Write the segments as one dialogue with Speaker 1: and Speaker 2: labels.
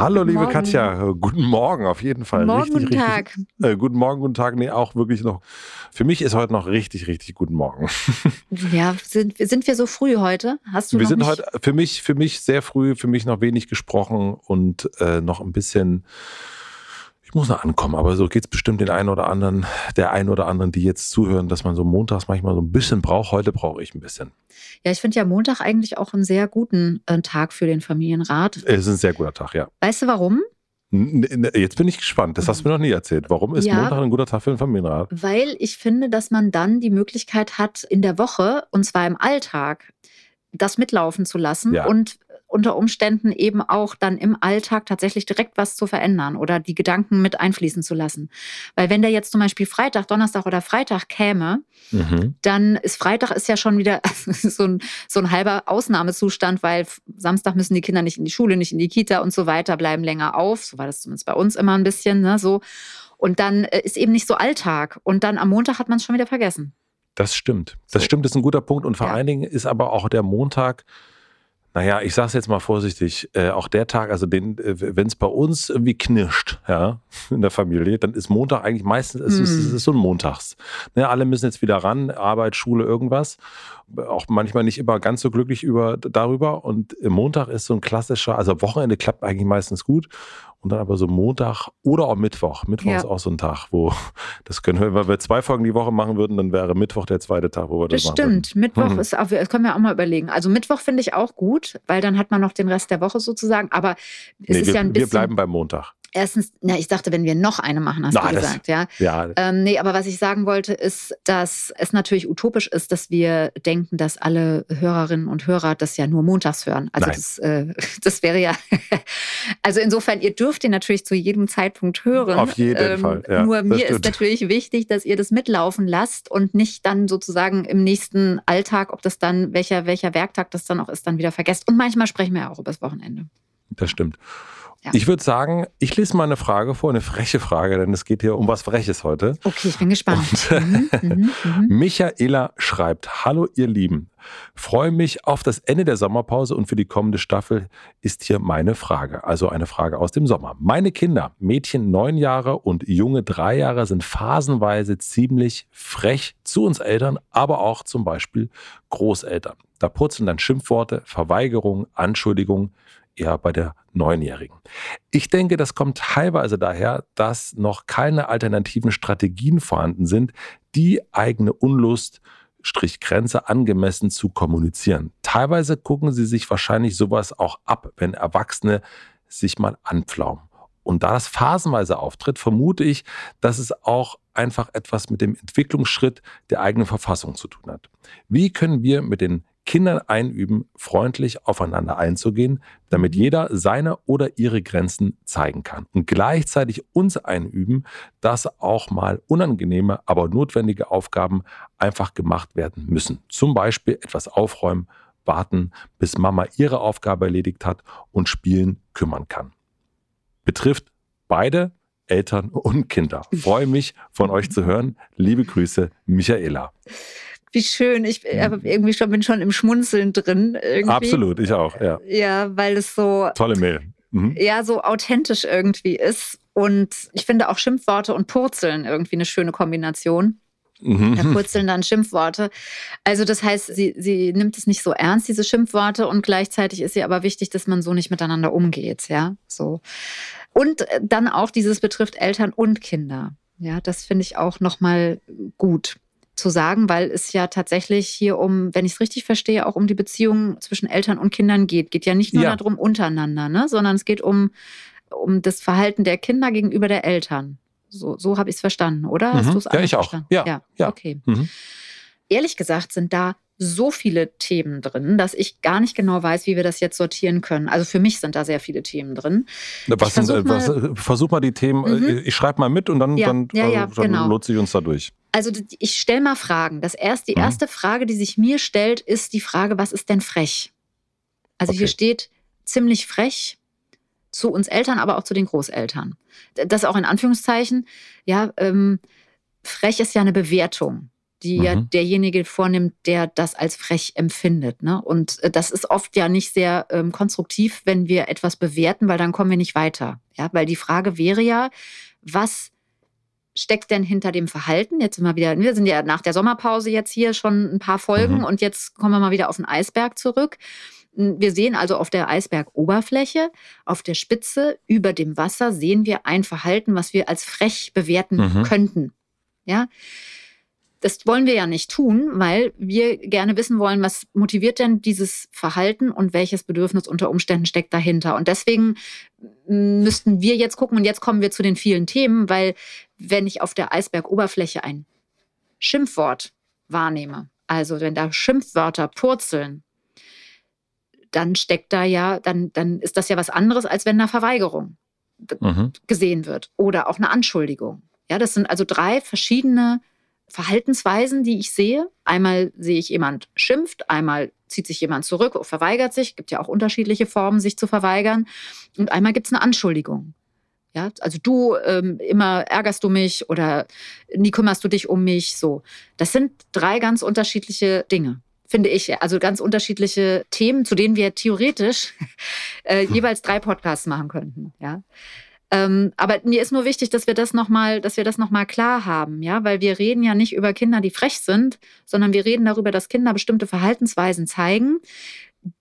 Speaker 1: Hallo, liebe
Speaker 2: Morgen.
Speaker 1: Katja. Guten Morgen auf jeden Fall.
Speaker 2: Morgen,
Speaker 1: richtig,
Speaker 2: guten
Speaker 1: richtig, Äh, guten Morgen, guten Tag. Nee, auch wirklich noch. Für mich ist heute noch richtig, richtig guten Morgen.
Speaker 2: Ja, sind, sind wir so früh heute? Hast du
Speaker 1: Wir sind heute für mich, für mich sehr früh, für mich noch wenig gesprochen und äh, noch ein bisschen. Ich muss noch ankommen, aber so geht es bestimmt den einen oder anderen, der einen oder anderen, die jetzt zuhören, dass man so montags manchmal so ein bisschen braucht. Heute brauche ich ein bisschen.
Speaker 2: Ja, ich finde ja Montag eigentlich auch einen sehr guten äh, Tag für den Familienrat.
Speaker 1: Es ist ein sehr guter Tag, ja.
Speaker 2: Weißt du warum?
Speaker 1: Jetzt bin ich gespannt. Das hast du mir noch nie erzählt. Warum ist
Speaker 2: Ja.
Speaker 1: Montag ein guter Tag für den Familienrat?
Speaker 2: Weil ich finde, dass man dann die Möglichkeit hat, in der Woche, und zwar im Alltag, das mitlaufen zu lassen
Speaker 1: Ja.
Speaker 2: und unter Umständen eben auch dann im Alltag tatsächlich direkt was zu verändern oder die Gedanken mit einfließen zu lassen. Weil wenn der jetzt zum Beispiel Freitag, Donnerstag oder Freitag käme,
Speaker 1: Mhm.
Speaker 2: dann ist Freitag ist ja schon wieder so ein, so ein halber Ausnahmezustand, weil Samstag müssen die Kinder nicht in die Schule, nicht in die Kita und so weiter, bleiben länger auf. So war das zumindest bei uns immer ein bisschen, ne, so. Und dann äh, ist eben nicht so Alltag. Und dann am Montag hat man es schon wieder vergessen.
Speaker 1: Das stimmt. Das
Speaker 2: So.
Speaker 1: stimmt, das ist ein guter Punkt. Und vor
Speaker 2: Ja.
Speaker 1: allen Dingen ist aber auch der Montag, naja, ich sage es jetzt mal vorsichtig, äh, auch der Tag, also den, äh, wenn es bei uns irgendwie knirscht, ja, in der Familie, dann ist Montag eigentlich meistens, es, ist,
Speaker 2: Mm.
Speaker 1: es ist so ein Montags. Ne, alle müssen jetzt wieder ran, Arbeit, Schule, irgendwas. Auch manchmal nicht immer ganz so glücklich über, darüber. Und Montag ist so ein klassischer, also Wochenende klappt eigentlich meistens gut. Und dann aber so Montag oder auch Mittwoch. Mittwoch
Speaker 2: Ja.
Speaker 1: ist auch so ein Tag, wo das können wir, wenn wir zwei Folgen die Woche machen würden, dann wäre Mittwoch der zweite Tag, wo wir das,
Speaker 2: Das
Speaker 1: machen würden.
Speaker 2: stimmt. Mittwoch
Speaker 1: Mhm.
Speaker 2: ist auch, das können wir auch mal überlegen. Also Mittwoch finde ich auch gut, weil dann hat man noch den Rest der Woche sozusagen. Aber es
Speaker 1: Nee,
Speaker 2: ist
Speaker 1: wir,
Speaker 2: ja ein
Speaker 1: wir
Speaker 2: bisschen.
Speaker 1: bleiben beim Montag.
Speaker 2: Erstens, na, ich dachte, wenn wir noch eine machen, hast
Speaker 1: Na,
Speaker 2: du
Speaker 1: das-
Speaker 2: gesagt, ja.
Speaker 1: Ja,
Speaker 2: Ähm, nee, aber was ich sagen wollte, ist, dass es natürlich utopisch ist, dass wir denken, dass alle Hörerinnen und Hörer das ja nur montags hören. Also
Speaker 1: Nein.
Speaker 2: das, äh, das wäre ja. also insofern, ihr dürft ihn natürlich zu jedem Zeitpunkt hören. Ähm,
Speaker 1: Auf jeden Fall, ja,
Speaker 2: nur
Speaker 1: das
Speaker 2: mir ist
Speaker 1: stimmt.
Speaker 2: natürlich wichtig, dass ihr das mitlaufen lasst und nicht dann sozusagen im nächsten Alltag, ob das dann, welcher, welcher Werktag das dann auch ist, dann wieder vergesst. Und manchmal sprechen wir ja auch übers Wochenende.
Speaker 1: das stimmt.
Speaker 2: Ja.
Speaker 1: Ich würde sagen, ich lese mal eine Frage vor, eine freche Frage, denn es geht hier um was Freches heute.
Speaker 2: Okay, ich bin gespannt.
Speaker 1: Und-
Speaker 2: mhm, mhm, mhm.
Speaker 1: Michaela schreibt, hallo ihr Lieben, freue mich auf das Ende der Sommerpause und für die kommende Staffel ist hier meine Frage, also eine Frage aus dem Sommer. Meine Kinder, Mädchen neun Jahre und Junge drei Jahre, sind phasenweise ziemlich frech zu uns Eltern, aber auch zum Beispiel Großeltern. Da purzeln dann Schimpfworte, Verweigerung, Anschuldigung, eher bei der Neunjährigen. Ich denke, das kommt teilweise daher, dass noch keine alternativen Strategien vorhanden sind, die eigene Unlust, Strich Grenze angemessen zu kommunizieren. Teilweise gucken sie sich wahrscheinlich sowas auch ab, wenn Erwachsene sich mal anpflaumen. Und da das phasenweise auftritt, vermute ich, dass es auch einfach etwas mit dem Entwicklungsschritt der eigenen Verfassung zu tun hat. Wie können wir mit den Kindern einüben, freundlich aufeinander einzugehen, damit jeder seine oder ihre Grenzen zeigen kann und gleichzeitig uns einüben, dass auch mal unangenehme, aber notwendige Aufgaben einfach gemacht werden müssen. Zum Beispiel etwas aufräumen, warten, bis Mama ihre Aufgabe erledigt hat und spielen kümmern kann. Betrifft beide Eltern und Kinder. Freue mich von euch zu hören. Liebe Grüße, Michaela.
Speaker 2: Wie schön. Ich äh, hab irgendwie schon, bin schon im Schmunzeln drin. Irgendwie.
Speaker 1: Absolut, ich auch. Ja.
Speaker 2: Ja, weil es so,
Speaker 1: Tolle Mail. Mhm.
Speaker 2: ja, so authentisch irgendwie ist. Und ich finde auch Schimpfworte und Purzeln irgendwie eine schöne Kombination. Da
Speaker 1: Mhm.
Speaker 2: purzeln dann Schimpfworte. Also das heißt, sie, sie nimmt es nicht so ernst, diese Schimpfworte, und gleichzeitig ist ihr aber wichtig, dass man so nicht miteinander umgeht, ja. So. Und äh, dann auch dieses betrifft Eltern und Kinder. Ja, das finde ich auch nochmal gut zu sagen, weil es ja tatsächlich hier um, wenn ich es richtig verstehe, auch um die Beziehung zwischen Eltern und Kindern geht. Geht ja nicht nur
Speaker 1: Ja.
Speaker 2: darum untereinander, ne? sondern es geht um, um das Verhalten der Kinder gegenüber der Eltern. So, so habe ich es verstanden, oder? Hast
Speaker 1: Mhm.
Speaker 2: du es
Speaker 1: Ja, ich auch.
Speaker 2: verstanden?
Speaker 1: Ja,
Speaker 2: ja.
Speaker 1: ja.
Speaker 2: Okay.
Speaker 1: Mhm.
Speaker 2: Ehrlich gesagt sind da so viele Themen drin, dass ich gar nicht genau weiß, wie wir das jetzt sortieren können. Also für mich sind da sehr viele Themen drin.
Speaker 1: Was sind,
Speaker 2: versuch
Speaker 1: äh, was, äh, versuch mal die Themen,
Speaker 2: Mhm.
Speaker 1: äh, ich schreibe mal mit und dann,
Speaker 2: Ja,
Speaker 1: dann,
Speaker 2: ja, ja,
Speaker 1: dann
Speaker 2: genau.
Speaker 1: nutze ich uns da durch.
Speaker 2: Also ich stelle mal Fragen. Das erst, die
Speaker 1: Mhm.
Speaker 2: erste Frage, die sich mir stellt, ist die Frage, was ist denn frech? Also hier
Speaker 1: Okay.
Speaker 2: steht ziemlich frech zu uns Eltern, aber auch zu den Großeltern. Das auch in Anführungszeichen. Ja, ähm, frech ist ja eine Bewertung, die ja
Speaker 1: Mhm.
Speaker 2: derjenige vornimmt, der das als frech empfindet. Ne? Und äh, das ist oft ja nicht sehr ähm, konstruktiv, wenn wir etwas bewerten, weil dann kommen wir nicht weiter. Ja, weil die Frage wäre ja, was steckt denn hinter dem Verhalten? Jetzt sind wir wieder, wir sind ja nach der Sommerpause jetzt hier schon ein paar Folgen
Speaker 1: Mhm.
Speaker 2: und jetzt kommen wir mal wieder auf den Eisberg zurück. Wir sehen also auf der Eisbergoberfläche, auf der Spitze über dem Wasser sehen wir ein Verhalten, was wir als frech bewerten
Speaker 1: Mhm.
Speaker 2: könnten. Ja, das wollen wir ja nicht tun, weil wir gerne wissen wollen, was motiviert denn dieses Verhalten und welches Bedürfnis unter Umständen steckt dahinter. Und deswegen müssten wir jetzt gucken, und jetzt kommen wir zu den vielen Themen, weil wenn ich auf der Eisbergoberfläche ein Schimpfwort wahrnehme, also wenn da Schimpfwörter purzeln, dann steckt da ja, dann, dann ist das ja was anderes, als wenn da Verweigerung
Speaker 1: Mhm.
Speaker 2: gesehen wird oder auch eine Anschuldigung. Ja, das sind also drei verschiedene Verhaltensweisen, die ich sehe. Einmal sehe ich jemand schimpft, einmal zieht sich jemand zurück, verweigert sich, gibt ja auch unterschiedliche Formen, sich zu verweigern. Und einmal gibt es eine Anschuldigung. Ja, also du ähm, immer ärgerst du mich oder nie kümmerst du dich um mich. So, das sind drei ganz unterschiedliche Dinge, finde ich. Also ganz unterschiedliche Themen, zu denen wir theoretisch äh, jeweils drei Podcasts machen könnten. Ja. Ähm, aber mir ist nur wichtig, dass wir das nochmal, dass wir das noch mal klar haben, ja, weil wir reden ja nicht über Kinder, die frech sind, sondern wir reden darüber, dass Kinder bestimmte Verhaltensweisen zeigen,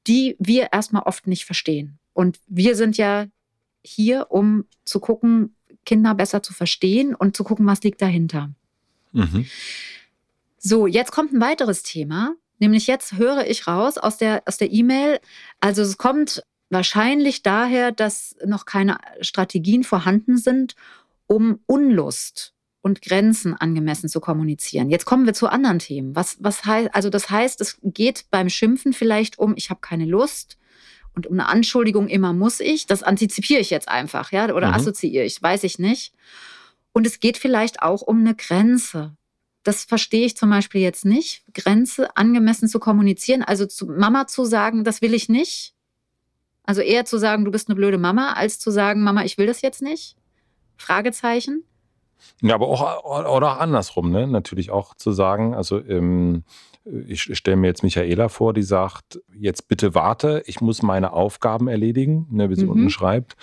Speaker 2: die wir erstmal oft nicht verstehen. Und wir sind ja hier, um zu gucken, Kinder besser zu verstehen und zu gucken, was liegt dahinter.
Speaker 1: Mhm.
Speaker 2: So, jetzt kommt ein weiteres Thema, nämlich jetzt höre ich raus aus der aus der E-Mail, also es kommt wahrscheinlich daher, dass noch keine Strategien vorhanden sind, um Unlust und Grenzen angemessen zu kommunizieren. Jetzt kommen wir zu anderen Themen. Was, was heißt, also das heißt, es geht beim Schimpfen vielleicht um, ich habe keine Lust und um eine Anschuldigung immer muss ich. Das antizipiere ich jetzt einfach, ja, oder
Speaker 1: Mhm.
Speaker 2: assoziiere ich, weiß ich nicht. Und es geht vielleicht auch um eine Grenze. Das verstehe ich zum Beispiel jetzt nicht. Grenze angemessen zu kommunizieren, also zu Mama zu sagen, das will ich nicht. Also eher zu sagen, du bist eine blöde Mama, als zu sagen, Mama, ich will das jetzt nicht. Fragezeichen.
Speaker 1: Ja, aber auch, oder auch andersrum, ne? Natürlich auch zu sagen, also ähm, ich stelle mir jetzt Michaela vor, die sagt, jetzt bitte warte, ich muss meine Aufgaben erledigen, ne, wie sie
Speaker 2: Mhm.
Speaker 1: unten schreibt.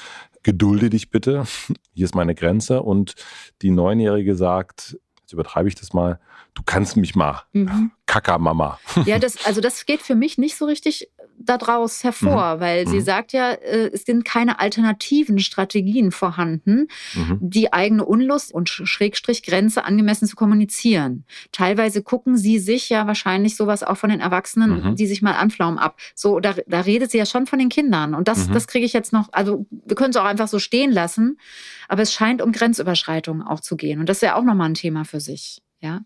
Speaker 1: Gedulde dich bitte, hier ist meine Grenze. Und die Neunjährige sagt, jetzt übertreibe ich das mal, du kannst mich mal,
Speaker 2: Mhm.
Speaker 1: Kackermama.
Speaker 2: Ja, das, also das geht für mich nicht so richtig daraus hervor, weil sie
Speaker 1: Mhm.
Speaker 2: sagt ja, äh, es sind keine alternativen Strategien vorhanden,
Speaker 1: Mhm.
Speaker 2: die eigene Unlust und Sch- Schrägstrich Grenze angemessen zu kommunizieren. Teilweise gucken sie sich ja wahrscheinlich sowas auch von den Erwachsenen,
Speaker 1: Mhm.
Speaker 2: die sich mal anflaumen ab. So, da, da redet sie ja schon von den Kindern. Und das,
Speaker 1: Mhm.
Speaker 2: das kriege ich jetzt noch, also wir können es auch einfach so stehen lassen, aber es scheint um Grenzüberschreitungen auch zu gehen. Und das ist ja auch nochmal ein Thema für sich. Ja.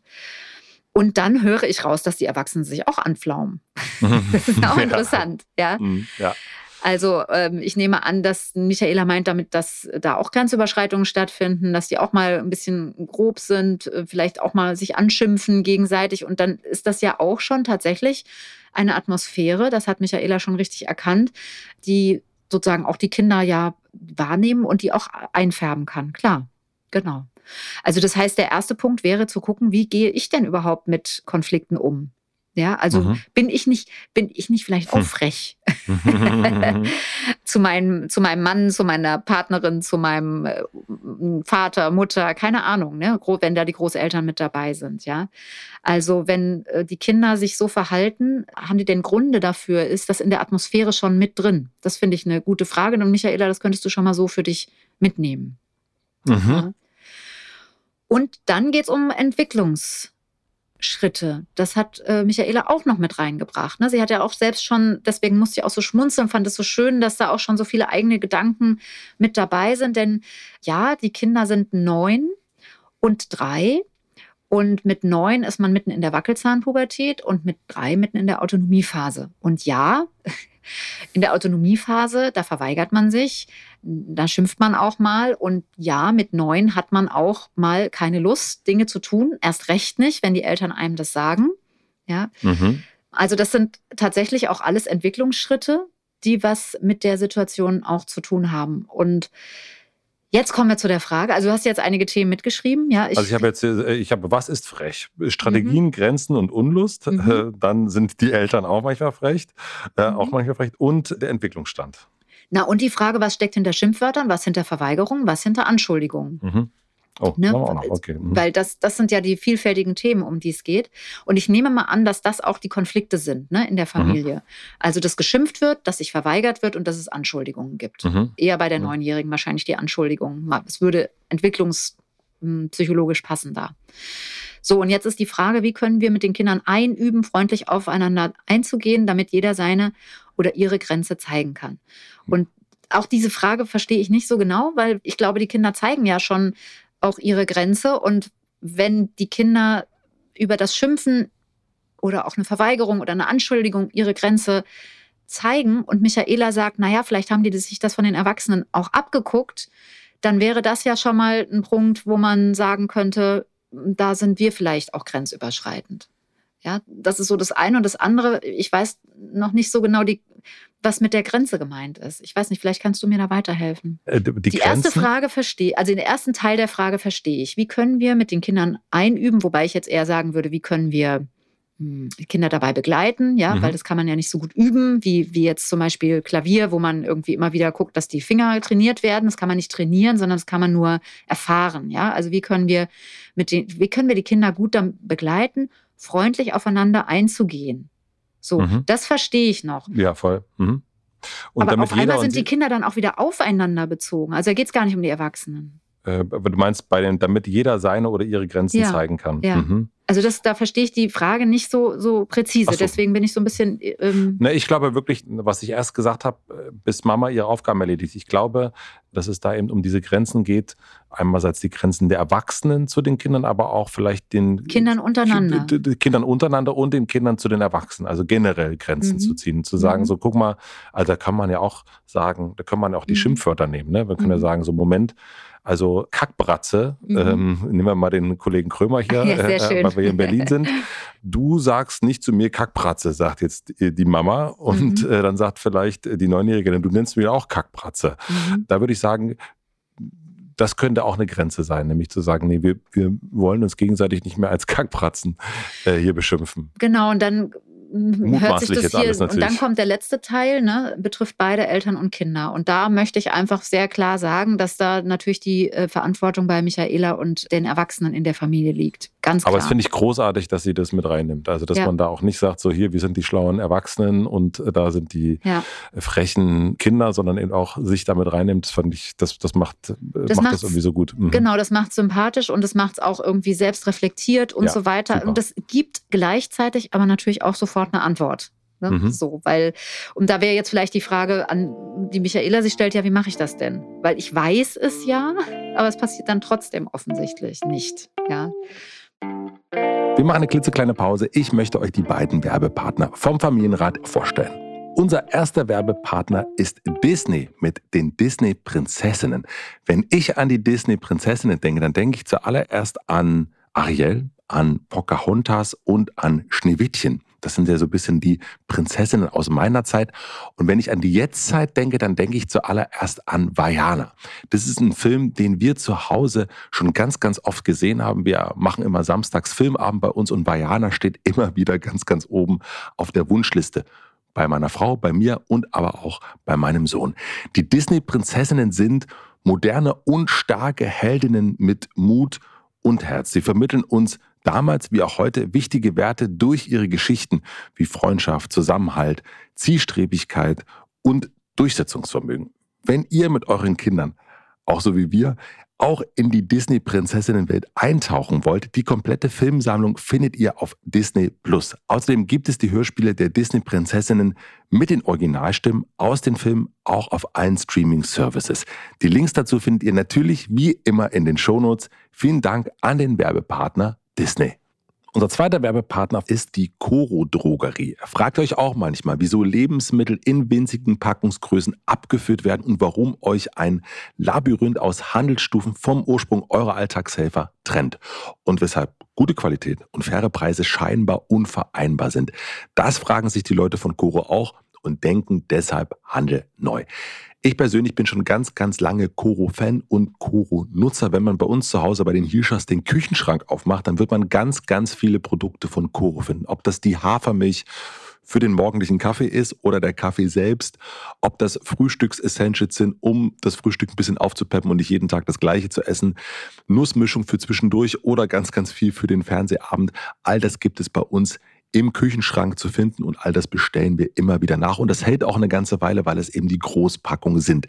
Speaker 2: Und dann höre ich raus, dass die Erwachsenen sich auch anflaumen. Das ist auch interessant, ja.
Speaker 1: Mhm, Ja.
Speaker 2: Also ähm, ich nehme an, dass Michaela meint damit, dass da auch Grenzüberschreitungen stattfinden, dass die auch mal ein bisschen grob sind, äh, vielleicht auch mal sich anschimpfen gegenseitig. Und dann ist das ja auch schon tatsächlich eine Atmosphäre, das hat Michaela schon richtig erkannt, die sozusagen auch die Kinder ja wahrnehmen und die auch einfärben kann. Klar, genau. Also das heißt, der erste Punkt wäre zu gucken, wie gehe ich denn überhaupt mit Konflikten um? Ja, also
Speaker 1: Mhm.
Speaker 2: bin ich nicht, bin ich nicht vielleicht auch
Speaker 1: Hm.
Speaker 2: frech zu meinem, zu meinem Mann, zu meiner Partnerin, zu meinem äh, Vater, Mutter, keine Ahnung, ne? Wenn da die Großeltern mit dabei sind, ja. Also wenn äh, die Kinder sich so verhalten, haben die denn Gründe dafür? Ist das in der Atmosphäre schon mit drin? Das finde ich eine gute Frage. Und Michaela, das könntest du schon mal so für dich mitnehmen.
Speaker 1: Mhm.
Speaker 2: Ja. Und dann geht es um Entwicklungsschritte. Das hat äh, Michaela auch noch mit reingebracht. Ne? Sie hat ja auch selbst schon, deswegen musste ich auch so schmunzeln, fand es so schön, dass da auch schon so viele eigene Gedanken mit dabei sind. Denn ja, die Kinder sind neun. und drei. Und mit neun ist man mitten in der Wackelzahnpubertät und mit drei mitten in der Autonomiephase. Und ja, in der Autonomiephase, da verweigert man sich, da schimpft man auch mal. Und ja, mit neun hat man auch mal keine Lust, Dinge zu tun. Erst recht nicht, wenn die Eltern einem das sagen. Ja. Mhm. Also das sind tatsächlich auch alles Entwicklungsschritte, die was mit der Situation auch zu tun haben. Und Jetzt kommen wir zu der Frage. Also du hast jetzt einige Themen mitgeschrieben, ja?
Speaker 1: Ich also ich habe jetzt, äh, ich habe, was ist frech? Strategien, mhm. Grenzen und Unlust. Mhm. Äh, dann sind die Eltern auch manchmal frech, äh, mhm. auch manchmal frech. Und der Entwicklungsstand.
Speaker 2: Na und die Frage, was steckt hinter Schimpfwörtern, was hinter Verweigerungen, was hinter Anschuldigungen?
Speaker 1: Oh, ne? auch noch. Okay.
Speaker 2: Mhm. Weil das, das sind ja die vielfältigen Themen, um die es geht. Und ich nehme mal an, dass das auch die Konflikte sind ne, in der mhm. Familie. Mhm. Also, dass geschimpft wird, dass sich verweigert wird und dass es Anschuldigungen gibt. Mhm. Eher bei der mhm. Neunjährigen wahrscheinlich die Anschuldigungen. Es würde entwicklungspsychologisch hm, passen da. So, und jetzt ist die Frage, wie können wir mit den Kindern einüben, freundlich aufeinander einzugehen, damit jeder seine oder ihre Grenze zeigen kann. Mhm. Und auch diese Frage verstehe ich nicht so genau, weil ich glaube, die Kinder zeigen ja schon auch ihre Grenze. Und wenn die Kinder über das Schimpfen oder auch eine Verweigerung oder eine Anschuldigung ihre Grenze zeigen und Michaela sagt, naja, vielleicht haben die sich das von den Erwachsenen auch abgeguckt, dann wäre das ja schon mal ein Punkt, wo man sagen könnte, da sind wir vielleicht auch grenzüberschreitend. Ja, das ist so das eine und das andere. Ich weiß noch nicht so genau die was mit der Grenze gemeint ist. Ich weiß nicht, vielleicht kannst du mir da weiterhelfen. Äh, die, die erste Frage verstehe, also den ersten Teil der Frage verstehe ich. Wie können wir mit den Kindern einüben, wobei ich jetzt eher sagen würde, wie können wir hm, Kinder dabei begleiten, ja, mhm. weil das kann man ja nicht so gut üben, wie, wie jetzt zum Beispiel Klavier, wo man irgendwie immer wieder guckt, dass die Finger trainiert werden. Das kann man nicht trainieren, sondern das kann man nur erfahren, ja. Also wie können wir mit den, wie können wir die Kinder gut dann begleiten, freundlich aufeinander einzugehen? So, mhm. das verstehe ich noch.
Speaker 1: Ja, voll. Mhm.
Speaker 2: Und Aber auf einmal sind die Kinder dann auch wieder aufeinander bezogen. Also da geht es gar nicht um die Erwachsenen.
Speaker 1: Äh, du meinst, bei den, damit jeder seine oder ihre Grenzen ja. zeigen kann.
Speaker 2: Ja. Mhm. Also das, da verstehe ich die Frage nicht so, so präzise. So. Deswegen bin ich so ein bisschen.
Speaker 1: Ähm ne, ich glaube wirklich, was ich erst gesagt habe, äh, bis Mama ihre Aufgaben erledigt. Ich glaube, dass es da eben um diese Grenzen geht. Einmalseits die Grenzen der Erwachsenen zu den Kindern, aber auch vielleicht den
Speaker 2: Kindern untereinander.
Speaker 1: Kindern untereinander und den Kindern zu den Erwachsenen. Also generell Grenzen mhm. zu ziehen. Zu sagen, mhm. so guck mal, also da kann man ja auch sagen, da kann man ja auch die mhm. Schimpfwörter nehmen. Ne? Wir können ja mhm. sagen, so Moment, also Kackbratze, mhm. ähm, nehmen wir mal den Kollegen Krömer hier, ja, äh, weil wir hier in Berlin sind. Du sagst nicht zu mir Kackbratze, sagt jetzt die Mama. Und mhm. äh, dann sagt vielleicht die Neunjährige, du nennst mir auch Kackbratze. Mhm. Da würde ich sagen, das könnte auch eine Grenze sein, nämlich zu sagen, nee, wir, wir wollen uns gegenseitig nicht mehr als Kackbratzen äh, hier beschimpfen.
Speaker 2: Genau, und dann hört sich das hier. Und dann kommt der letzte Teil, ne, betrifft beide Eltern und Kinder. Und da möchte ich einfach sehr klar sagen, dass da natürlich die äh, Verantwortung bei Michaela und den Erwachsenen in der Familie liegt. Ganz klar.
Speaker 1: Aber es finde ich großartig, dass sie das mit reinnimmt. Also, dass ja. man da auch nicht sagt, so hier, wir sind die schlauen Erwachsenen und äh, da sind die ja. frechen Kinder, sondern eben auch sich damit reinnimmt, fand ich, das, das macht, äh, das, macht das irgendwie so gut.
Speaker 2: Mhm. Genau, das macht sympathisch und es macht es auch irgendwie selbst reflektiert und ja, so weiter. Super. Und das gibt gleichzeitig aber natürlich auch sofort sofort eine Antwort. Ne? Mhm. So, weil, und da wäre jetzt vielleicht die Frage an die Michaela sich stellt, ja, wie mache ich das denn? Weil ich weiß es ja, aber es passiert dann trotzdem offensichtlich nicht. Ja.
Speaker 1: Wir machen eine klitzekleine Pause. Ich möchte euch die beiden Werbepartner vom Familienrat vorstellen. Unser erster Werbepartner ist Disney mit den Disney-Prinzessinnen. Wenn ich an die Disney-Prinzessinnen denke, dann denke ich zuallererst an Ariel, an Pocahontas und an Schneewittchen. Das sind ja so ein bisschen die Prinzessinnen aus meiner Zeit. Und wenn ich an die Jetztzeit denke, dann denke ich zuallererst an Vajana. Das ist ein Film, den wir zu Hause schon ganz, ganz oft gesehen haben. Wir machen immer samstags Filmabend bei uns und Vajana steht immer wieder ganz, ganz oben auf der Wunschliste bei meiner Frau, bei mir und aber auch bei meinem Sohn. Die Disney-Prinzessinnen sind moderne und starke Heldinnen mit Mut und Herz. Sie vermitteln uns damals wie auch heute wichtige Werte durch ihre Geschichten wie Freundschaft, Zusammenhalt, Zielstrebigkeit und Durchsetzungsvermögen. Wenn ihr mit euren Kindern auch so wie wir, auch in die Disney-Prinzessinnenwelt eintauchen wollt, die komplette Filmsammlung findet ihr auf Disney Plus. Außerdem gibt es die Hörspiele der Disney-Prinzessinnen mit den Originalstimmen aus den Filmen auch auf allen Streaming-Services. Die Links dazu findet ihr natürlich wie immer in den Shownotes. Vielen Dank an den Werbepartner Disney. Unser zweiter Werbepartner ist die Coro Drogerie. Fragt euch auch manchmal, wieso Lebensmittel in winzigen Packungsgrößen abgeführt werden und warum euch ein Labyrinth aus Handelsstufen vom Ursprung eurer Alltagshelfer trennt und weshalb gute Qualität und faire Preise scheinbar unvereinbar sind. Das fragen sich die Leute von Coro auch und denken deshalb Handel neu. Ich persönlich bin schon ganz, ganz lange Koro-Fan und Koro-Nutzer. Wenn man bei uns zu Hause bei den Hilschers den Küchenschrank aufmacht, dann wird man ganz, ganz viele Produkte von Koro finden. Ob das die Hafermilch für den morgendlichen Kaffee ist oder der Kaffee selbst, ob das Frühstücks-Essentials sind, um das Frühstück ein bisschen aufzupeppen und nicht jeden Tag das gleiche zu essen, Nussmischung für zwischendurch oder ganz, ganz viel für den Fernsehabend. All das gibt es bei uns im Küchenschrank zu finden und all das bestellen wir immer wieder nach. Und das hält auch eine ganze Weile, weil es eben die Großpackungen sind.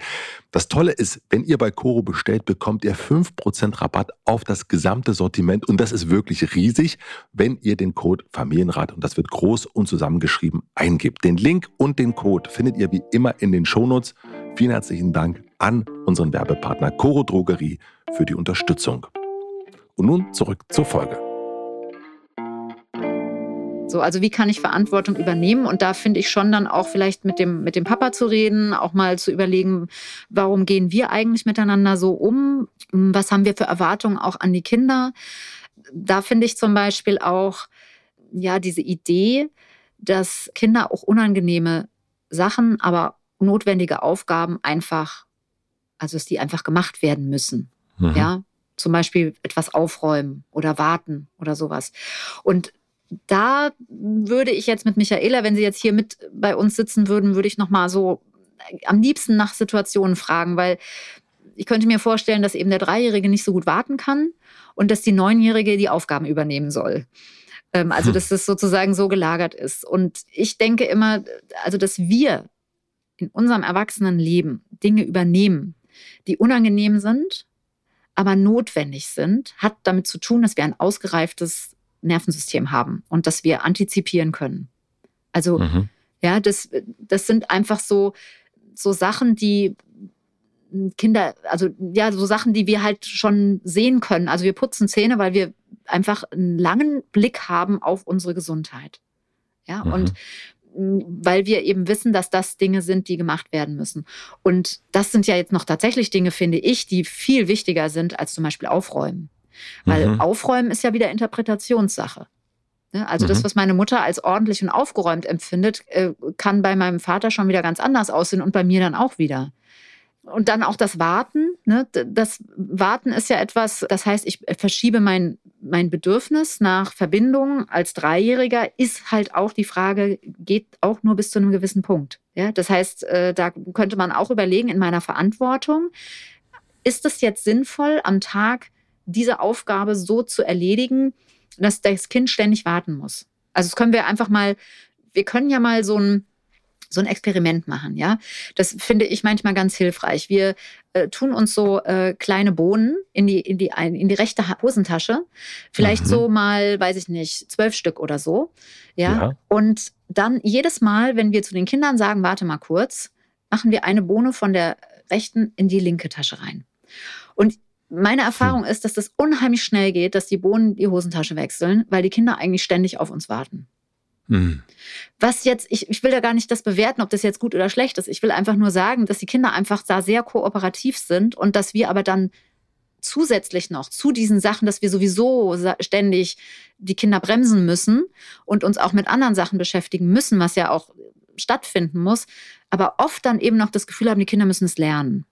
Speaker 1: Das Tolle ist, wenn ihr bei Coro bestellt, bekommt ihr 5% Rabatt auf das gesamte Sortiment und das ist wirklich riesig, wenn ihr den Code Familienrat und das wird groß und zusammengeschrieben eingibt. Den Link und den Code findet ihr wie immer in den Shownotes. Vielen herzlichen Dank an unseren Werbepartner Coro Drogerie für die Unterstützung. Und nun zurück zur Folge.
Speaker 2: So, also wie kann ich Verantwortung übernehmen? Und da finde ich schon dann auch vielleicht mit dem, mit dem Papa zu reden, auch mal zu überlegen, warum gehen wir eigentlich miteinander so um? Was haben wir für Erwartungen auch an die Kinder? Da finde ich zum Beispiel auch, ja, diese Idee, dass Kinder auch unangenehme Sachen, aber notwendige Aufgaben einfach, also dass die einfach gemacht werden müssen. Mhm. Ja, zum Beispiel etwas aufräumen oder warten oder sowas. Und da würde ich jetzt mit Michaela, wenn sie jetzt hier mit bei uns sitzen würden, würde ich noch mal so am liebsten nach Situationen fragen, weil ich könnte mir vorstellen, dass eben der Dreijährige nicht so gut warten kann und dass die Neunjährige die Aufgaben übernehmen soll. Ähm, also, hm. dass das sozusagen so gelagert ist. Und ich denke immer, also, dass wir in unserem Erwachsenenleben Dinge übernehmen, die unangenehm sind, aber notwendig sind, hat damit zu tun, dass wir ein ausgereiftes Nervensystem haben und dass wir antizipieren können. Also, mhm. ja, das, das sind einfach so, so Sachen, die Kinder, also ja, so Sachen, die wir halt schon sehen können. Also wir putzen Zähne, weil wir einfach einen langen Blick haben auf unsere Gesundheit. Ja, mhm. und weil wir eben wissen, dass das Dinge sind, die gemacht werden müssen. Und das sind ja jetzt noch tatsächlich Dinge, finde ich, die viel wichtiger sind als zum Beispiel Aufräumen. Weil mhm. Aufräumen ist ja wieder Interpretationssache. Ne? Also mhm. das, was meine Mutter als ordentlich und aufgeräumt empfindet, äh, kann bei meinem Vater schon wieder ganz anders aussehen und bei mir dann auch wieder. Und dann auch das Warten. Ne? Das Warten ist ja etwas, das heißt, ich verschiebe mein, mein Bedürfnis nach Verbindung als Dreijähriger, ist halt auch die Frage, geht auch nur bis zu einem gewissen Punkt. Ja? Das heißt, äh, da könnte man auch überlegen, in meiner Verantwortung, ist es jetzt sinnvoll, am Tag diese Aufgabe so zu erledigen, dass das Kind ständig warten muss. Also das können wir einfach mal, wir können ja mal so ein so ein Experiment machen, ja. Das finde ich manchmal ganz hilfreich. Wir äh, tun uns so äh, kleine Bohnen in die, in, die, in die rechte Hosentasche. Vielleicht mhm. so mal, weiß ich nicht, zwölf Stück oder so. Ja? ja. Und dann jedes Mal, wenn wir zu den Kindern sagen, warte mal kurz, machen wir eine Bohne von der rechten in die linke Tasche rein. Und meine Erfahrung ist, dass das unheimlich schnell geht, dass die Bohnen die Hosentasche wechseln, weil die Kinder eigentlich ständig auf uns warten. Mhm. Was jetzt, ich, ich will da gar nicht das bewerten, ob das jetzt gut oder schlecht ist. Ich will einfach nur sagen, dass die Kinder einfach da sehr kooperativ sind und dass wir aber dann zusätzlich noch zu diesen Sachen, dass wir sowieso ständig die Kinder bremsen müssen und uns auch mit anderen Sachen beschäftigen müssen, was ja auch stattfinden muss, aber oft dann eben noch das Gefühl haben, die Kinder müssen es lernen.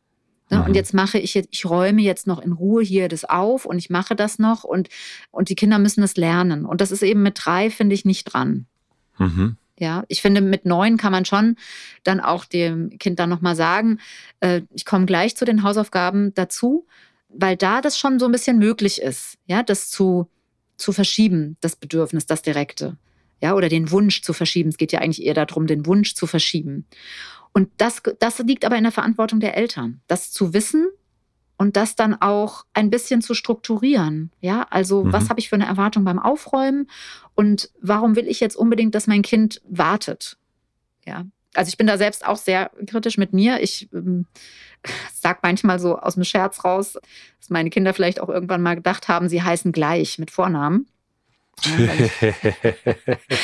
Speaker 2: Ne? Mhm. Und jetzt mache ich jetzt, ich räume jetzt noch in Ruhe hier das auf und ich mache das noch und, und die Kinder müssen es lernen. Und das ist eben mit drei, finde ich, nicht dran. Mhm. Ja, ich finde, mit neun kann man schon dann auch dem Kind dann nochmal sagen, äh, ich komme gleich zu den Hausaufgaben dazu, weil da das schon so ein bisschen möglich ist, ja, das zu, zu verschieben, das Bedürfnis, das Direkte. Ja, oder den Wunsch zu verschieben. Es geht ja eigentlich eher darum, den Wunsch zu verschieben. Und das, das liegt aber in der Verantwortung der Eltern, das zu wissen und das dann auch ein bisschen zu strukturieren. Ja, also mhm. was habe ich für eine Erwartung beim Aufräumen und warum will ich jetzt unbedingt, dass mein Kind wartet? Ja, also ich bin da selbst auch sehr kritisch mit mir. Ich ähm, sage manchmal so aus dem Scherz raus, dass meine Kinder vielleicht auch irgendwann mal gedacht haben, sie heißen gleich mit Vornamen. Ja, weil, ich,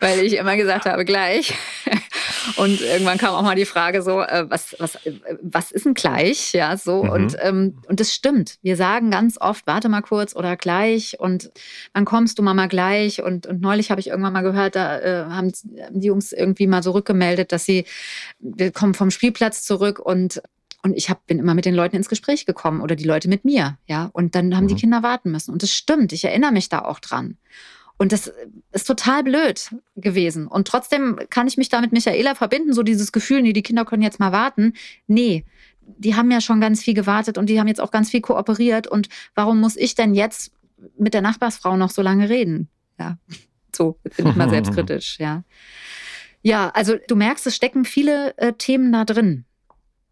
Speaker 2: weil, ich, immer gesagt habe, gleich. Und irgendwann kam auch mal die Frage so, äh, was, was, äh, was ist denn gleich? Ja, so. Mhm. Und, ähm, und das stimmt. Wir sagen ganz oft, warte mal kurz oder gleich und wann kommst du Mama gleich? Und, und neulich habe ich irgendwann mal gehört, da äh, haben die Jungs irgendwie mal so rückgemeldet, dass sie, wir kommen vom Spielplatz zurück und und ich hab, bin immer mit den Leuten ins Gespräch gekommen oder die Leute mit mir, ja. Und dann haben mhm. die Kinder warten müssen. Und das stimmt. Ich erinnere mich da auch dran. Und das ist total blöd gewesen. Und trotzdem kann ich mich da mit Michaela verbinden, so dieses Gefühl, nee, die Kinder können jetzt mal warten. Nee, die haben ja schon ganz viel gewartet und die haben jetzt auch ganz viel kooperiert. Und warum muss ich denn jetzt mit der Nachbarsfrau noch so lange reden? Ja, so bin ich mal selbstkritisch, ja. Ja, also du merkst, es stecken viele äh, Themen da drin.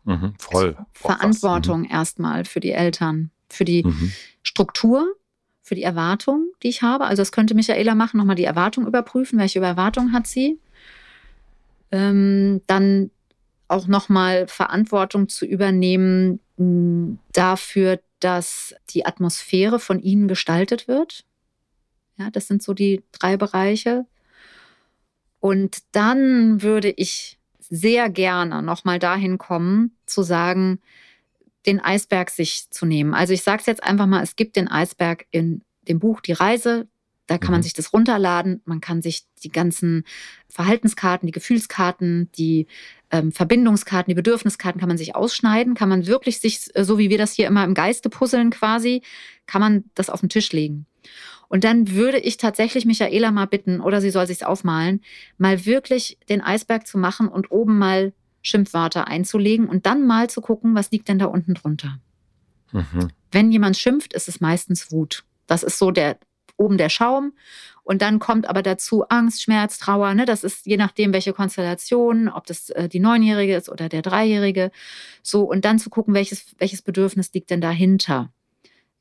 Speaker 1: Mhm, voll.
Speaker 2: Verantwortung mhm. erstmal für die Eltern, für die mhm. Struktur, für die Erwartung, die ich habe. Also das könnte Michaela machen, nochmal die Erwartung überprüfen, welche Erwartung hat sie. Ähm, dann auch nochmal Verantwortung zu übernehmen mh, dafür, dass die Atmosphäre von ihnen gestaltet wird. Ja, das sind so die drei Bereiche. Und dann würde ich sehr gerne nochmal dahin kommen, zu sagen, den Eisberg sich zu nehmen. Also ich sage es jetzt einfach mal, es gibt den Eisberg in dem Buch Die Reise. Da kann mhm. man sich das runterladen. Man kann sich die ganzen Verhaltenskarten, die Gefühlskarten, die ähm, Verbindungskarten, die Bedürfniskarten kann man sich ausschneiden. Kann man wirklich sich, äh, so wie wir das hier immer im Geiste puzzeln quasi, kann man das auf den Tisch legen. Und dann würde ich tatsächlich Michaela mal bitten, oder sie soll sich's aufmalen, mal wirklich den Eisberg zu machen und oben mal Schimpfwörter einzulegen und dann mal zu gucken, was liegt denn da unten drunter. Mhm. Wenn jemand schimpft, ist es meistens Wut. Das ist so der oben der Schaum. Und dann kommt aber dazu Angst, Schmerz, Trauer. Ne? Das ist je nachdem, welche Konstellation, ob das äh, die Neunjährige ist oder der Dreijährige. So, und dann zu gucken, welches, welches Bedürfnis liegt denn dahinter.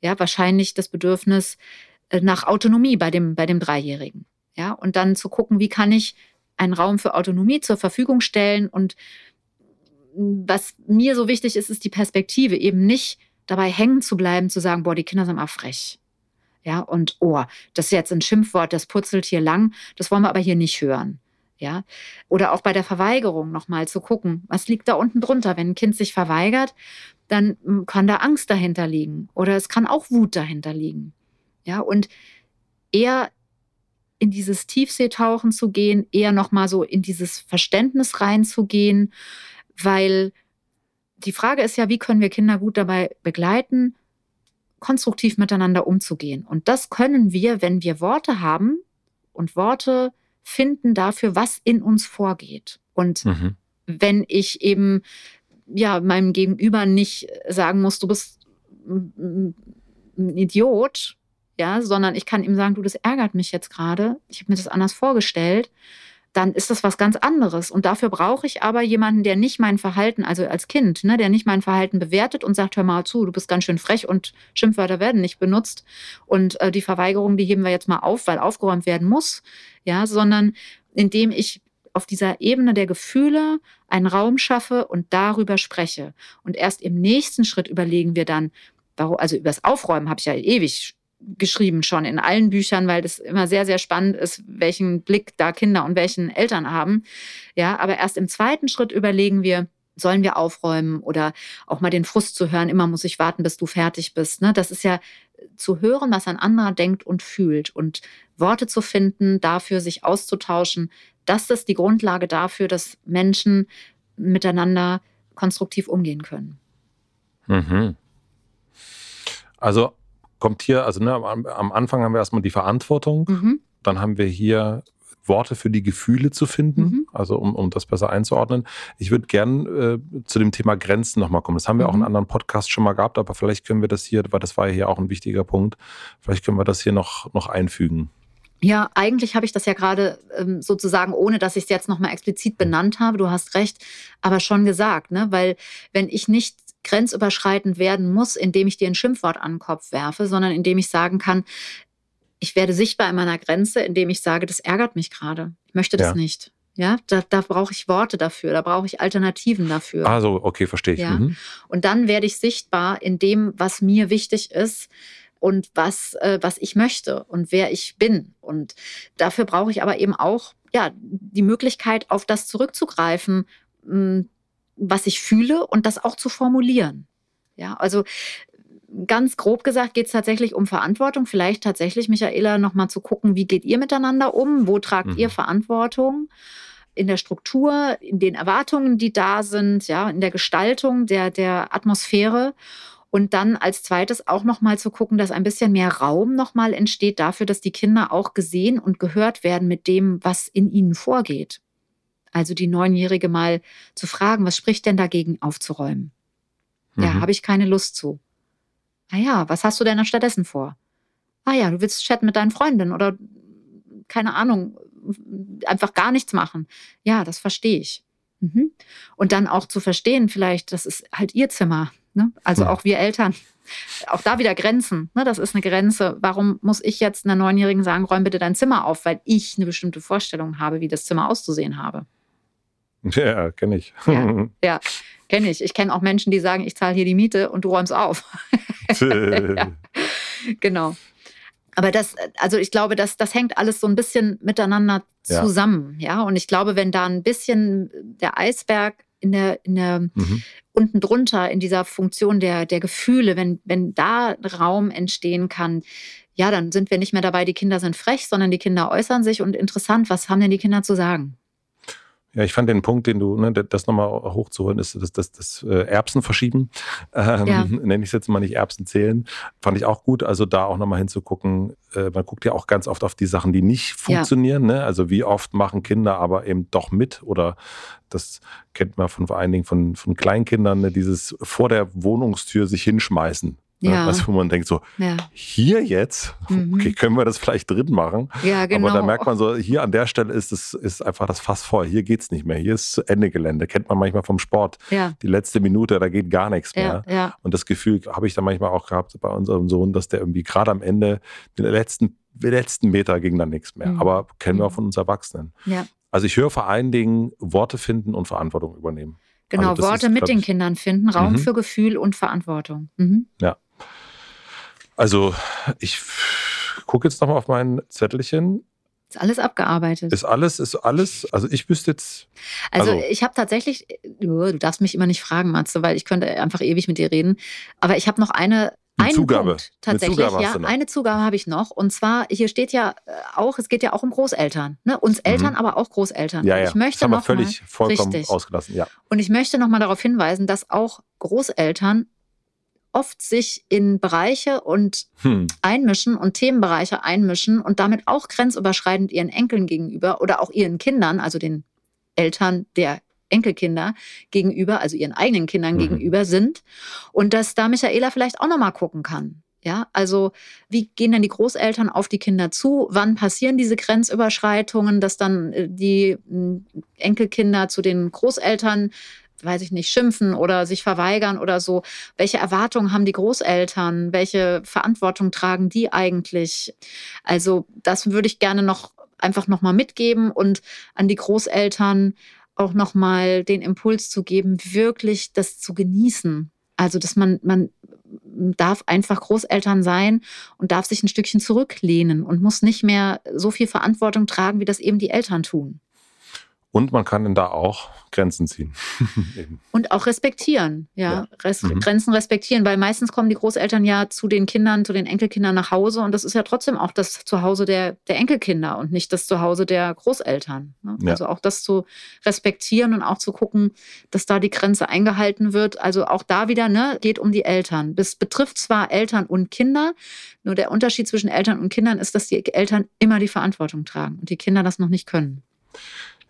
Speaker 2: Ja, wahrscheinlich das Bedürfnis nach Autonomie bei dem, bei dem Dreijährigen. Ja, und dann zu gucken, wie kann ich einen Raum für Autonomie zur Verfügung stellen und was mir so wichtig ist, ist die Perspektive, eben nicht dabei hängen zu bleiben, zu sagen, boah, die Kinder sind mal frech. Ja, und oh, das ist jetzt ein Schimpfwort, das putzelt hier lang, das wollen wir aber hier nicht hören. Ja, oder auch bei der Verweigerung nochmal zu gucken, was liegt da unten drunter? Wenn ein Kind sich verweigert, dann hm, kann da Angst dahinter liegen oder es kann auch Wut dahinter liegen. Ja, und eher in dieses Tiefseetauchen zu gehen, eher nochmal so in dieses Verständnis reinzugehen, weil die Frage ist ja, wie können wir Kinder gut dabei begleiten, konstruktiv miteinander umzugehen. Und das können wir, wenn wir Worte haben und Worte finden dafür, was in uns vorgeht. Und mhm. wenn ich eben ja meinem Gegenüber nicht sagen muss, du bist ein Idiot, ja, sondern ich kann ihm sagen, du, das ärgert mich jetzt gerade. Ich habe mir das anders vorgestellt dann ist das was ganz anderes. Und dafür brauche ich aber jemanden, der nicht mein Verhalten, also als Kind, ne, der nicht mein Verhalten bewertet und sagt, hör mal zu, du bist ganz schön frech und Schimpfwörter werden nicht benutzt. Und äh, die Verweigerung, die heben wir jetzt mal auf, weil aufgeräumt werden muss. Ja, sondern indem ich auf dieser Ebene der Gefühle einen Raum schaffe und darüber spreche. Und erst im nächsten Schritt überlegen wir dann, also über das Aufräumen habe ich ja ewig geschrieben schon in allen Büchern, weil das immer sehr, sehr spannend ist, welchen Blick da Kinder und welchen Eltern haben. Ja, aber erst im zweiten Schritt überlegen wir, sollen wir aufräumen oder auch mal den Frust zu hören, immer muss ich warten, bis du fertig bist. Ne? Das ist ja zu hören, was ein anderer denkt und fühlt und Worte zu finden, dafür sich auszutauschen. Das ist die Grundlage dafür, dass Menschen miteinander konstruktiv umgehen können.
Speaker 1: Mhm. Also kommt hier, also ne, am, am, Anfang haben wir erstmal die Verantwortung, mhm. dann haben wir hier Worte für die Gefühle zu finden, mhm. also um, um das besser einzuordnen. Ich würde gern äh, zu dem Thema Grenzen nochmal kommen. Das haben wir mhm. auch in anderen Podcasts schon mal gehabt, aber vielleicht können wir das hier, weil das war ja hier auch ein wichtiger Punkt, vielleicht können wir das hier noch, noch einfügen.
Speaker 2: Ja, eigentlich habe ich das ja gerade ähm, sozusagen, ohne dass ich es jetzt nochmal explizit benannt habe, du hast recht, aber schon gesagt, ne? Weil wenn ich nicht grenzüberschreitend werden muss, indem ich dir ein Schimpfwort an den Kopf werfe, sondern indem ich sagen kann, ich werde sichtbar in meiner Grenze, indem ich sage, das ärgert mich gerade. Ich möchte das ja. nicht. Ja, da, da brauche ich Worte dafür, da brauche ich Alternativen dafür.
Speaker 1: Also, okay, verstehe ich.
Speaker 2: Ja? Mhm. Und dann werde ich sichtbar in dem, was mir wichtig ist und was, äh, was ich möchte und wer ich bin. Und dafür brauche ich aber eben auch ja, die Möglichkeit, auf das zurückzugreifen, mh, was ich fühle und das auch zu formulieren. Ja, also ganz grob gesagt geht es tatsächlich um Verantwortung. Vielleicht tatsächlich, Michaela, nochmal zu gucken, wie geht ihr miteinander um? Wo tragt mhm. ihr Verantwortung? in der Struktur, in den Erwartungen, die da sind, ja, in der Gestaltung der, der Atmosphäre. Und dann als zweites auch nochmal zu gucken, dass ein bisschen mehr Raum nochmal entsteht dafür, dass die Kinder auch gesehen und gehört werden mit dem, was in ihnen vorgeht. Also die Neunjährige mal zu fragen, was spricht denn dagegen aufzuräumen? Mhm. Ja, habe ich keine Lust zu. Ah ja, was hast du denn stattdessen vor? Ah ja, du willst chatten mit deinen Freundinnen oder keine Ahnung, einfach gar nichts machen. Ja, das verstehe ich. Mhm. Und dann auch zu verstehen, vielleicht, das ist halt ihr Zimmer. Ne? Also ja. auch wir Eltern. Auch da wieder Grenzen. Ne? Das ist eine Grenze. Warum muss ich jetzt einer Neunjährigen sagen, räum bitte dein Zimmer auf, weil ich eine bestimmte Vorstellung habe, wie das Zimmer auszusehen habe?
Speaker 1: Ja, kenne ich.
Speaker 2: Ja, ja kenne ich. Ich kenne auch Menschen, die sagen, ich zahle hier die Miete und du räumst auf. ja, genau. Aber das, also ich glaube, das, das hängt alles so ein bisschen miteinander zusammen. Ja. ja? Und ich glaube, wenn da ein bisschen der Eisberg in der, in der mhm. unten drunter, in dieser Funktion der, der Gefühle, wenn, wenn da Raum entstehen kann, ja, dann sind wir nicht mehr dabei, die Kinder sind frech, sondern die Kinder äußern sich und interessant, was haben denn die Kinder zu sagen?
Speaker 1: Ja, ich fand den Punkt, den du, ne, das nochmal hochzuholen, ist das, das, das äh, Erbsen verschieben. Ähm, ja. Nenne ich es jetzt mal nicht Erbsen zählen. Fand ich auch gut. Also da auch nochmal hinzugucken. Äh, man guckt ja auch ganz oft auf die Sachen, die nicht funktionieren. Ja. Ne? Also wie oft machen Kinder aber eben doch mit oder das kennt man von vor allen Dingen von, von Kleinkindern, ne? dieses vor der Wohnungstür sich hinschmeißen. Ne? Ja. Was, wo man denkt so, ja. hier jetzt, mhm. okay, können wir das vielleicht drin machen? Ja, genau. Aber da merkt man so, hier an der Stelle ist es ist einfach das Fass voll. Hier geht es nicht mehr. Hier ist Ende Gelände. Kennt man manchmal vom Sport. Ja. Die letzte Minute, da geht gar nichts mehr. Ja, Und das Gefühl habe ich dann manchmal auch gehabt bei unserem Sohn, dass der irgendwie gerade am Ende, den letzten, den letzten Meter ging dann nichts mehr. Mhm. Aber kennen wir auch mhm. von uns Erwachsenen. Ja. Also ich höre vor allen Dingen Worte finden und Verantwortung übernehmen.
Speaker 2: Genau,
Speaker 1: also
Speaker 2: Worte ist, mit den Kindern finden, Raum mhm. für Gefühl und Verantwortung. Mhm.
Speaker 1: Ja. Also ich gucke jetzt nochmal auf mein Zettelchen.
Speaker 2: Ist alles abgearbeitet.
Speaker 1: Ist alles, ist alles, also ich wüsste jetzt.
Speaker 2: Also, also ich habe tatsächlich, du darfst mich immer nicht fragen, Matze, weil ich könnte einfach ewig mit dir reden. Aber ich habe noch eine, eine
Speaker 1: Zugabe.
Speaker 2: Punkt, tatsächlich, eine Zugabe ja, eine Zugabe habe ich noch. Und zwar, hier steht ja äh, auch, es geht ja auch um Großeltern. Ne? Uns Eltern, mhm. aber auch Großeltern.
Speaker 1: Ja, ja.
Speaker 2: Ich möchte das haben wir
Speaker 1: völlig
Speaker 2: mal,
Speaker 1: vollkommen richtig. ausgelassen. Ja.
Speaker 2: Und ich möchte noch mal darauf hinweisen, dass auch Großeltern oft sich in Bereiche und hm. einmischen und Themenbereiche einmischen und damit auch grenzüberschreitend ihren Enkeln gegenüber oder auch ihren Kindern, also den Eltern der Enkelkinder gegenüber, also ihren eigenen Kindern mhm. gegenüber sind und dass da Michaela vielleicht auch noch mal gucken kann. Ja, also wie gehen denn die Großeltern auf die Kinder zu? Wann passieren diese Grenzüberschreitungen, dass dann äh, die hm, Enkelkinder zu den Großeltern weiß ich nicht, schimpfen oder sich verweigern oder so. Welche Erwartungen haben die Großeltern? Welche Verantwortung tragen die eigentlich? Also das würde ich gerne noch einfach nochmal mitgeben und an die Großeltern auch nochmal den Impuls zu geben, wirklich das zu genießen. Also, dass man, man darf einfach Großeltern sein und darf sich ein Stückchen zurücklehnen und muss nicht mehr so viel Verantwortung tragen, wie das eben die Eltern tun.
Speaker 1: Und man kann dann da auch Grenzen ziehen.
Speaker 2: und auch respektieren, ja. ja. Res mhm. Grenzen respektieren, weil meistens kommen die Großeltern ja zu den Kindern, zu den Enkelkindern nach Hause und das ist ja trotzdem auch das Zuhause der, der Enkelkinder und nicht das Zuhause der Großeltern. Ne? Ja. Also auch das zu respektieren und auch zu gucken, dass da die Grenze eingehalten wird. Also auch da wieder, ne, geht um die Eltern. Das betrifft zwar Eltern und Kinder, nur der Unterschied zwischen Eltern und Kindern ist, dass die Eltern immer die Verantwortung tragen und die Kinder das noch nicht können.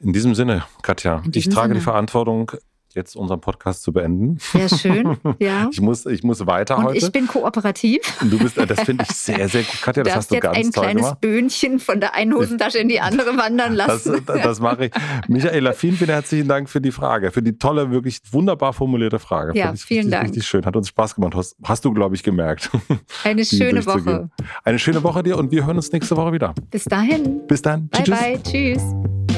Speaker 1: In diesem Sinne, Katja, diesem ich trage Sinne. die Verantwortung. jetzt unseren Podcast zu beenden.
Speaker 2: Sehr schön, ja.
Speaker 1: Ich muss, ich muss weiter
Speaker 2: Und
Speaker 1: heute.
Speaker 2: ich bin kooperativ.
Speaker 1: du bist, das finde ich sehr, sehr gut, Katja.
Speaker 2: Du
Speaker 1: Das hast du ganz
Speaker 2: ein
Speaker 1: toll
Speaker 2: kleines
Speaker 1: gemacht.
Speaker 2: Böhnchen von der einen Hosentasche in die andere wandern lassen.
Speaker 1: das, das mache ich. Michaela, vielen, vielen herzlichen Dank für die Frage, für die tolle, wirklich wunderbar formulierte Frage.
Speaker 2: Ja,
Speaker 1: ich
Speaker 2: vielen
Speaker 1: richtig,
Speaker 2: Dank.
Speaker 1: Richtig schön. Hat uns Spaß gemacht. Hast, hast du, glaube ich, gemerkt.
Speaker 2: Eine schöne. Woche.
Speaker 1: Eine schöne Woche dir und wir hören uns nächste Woche wieder.
Speaker 2: Bis dahin.
Speaker 1: Bis dann.
Speaker 2: Bye,
Speaker 1: Tschüss.
Speaker 2: bye. Tschüss.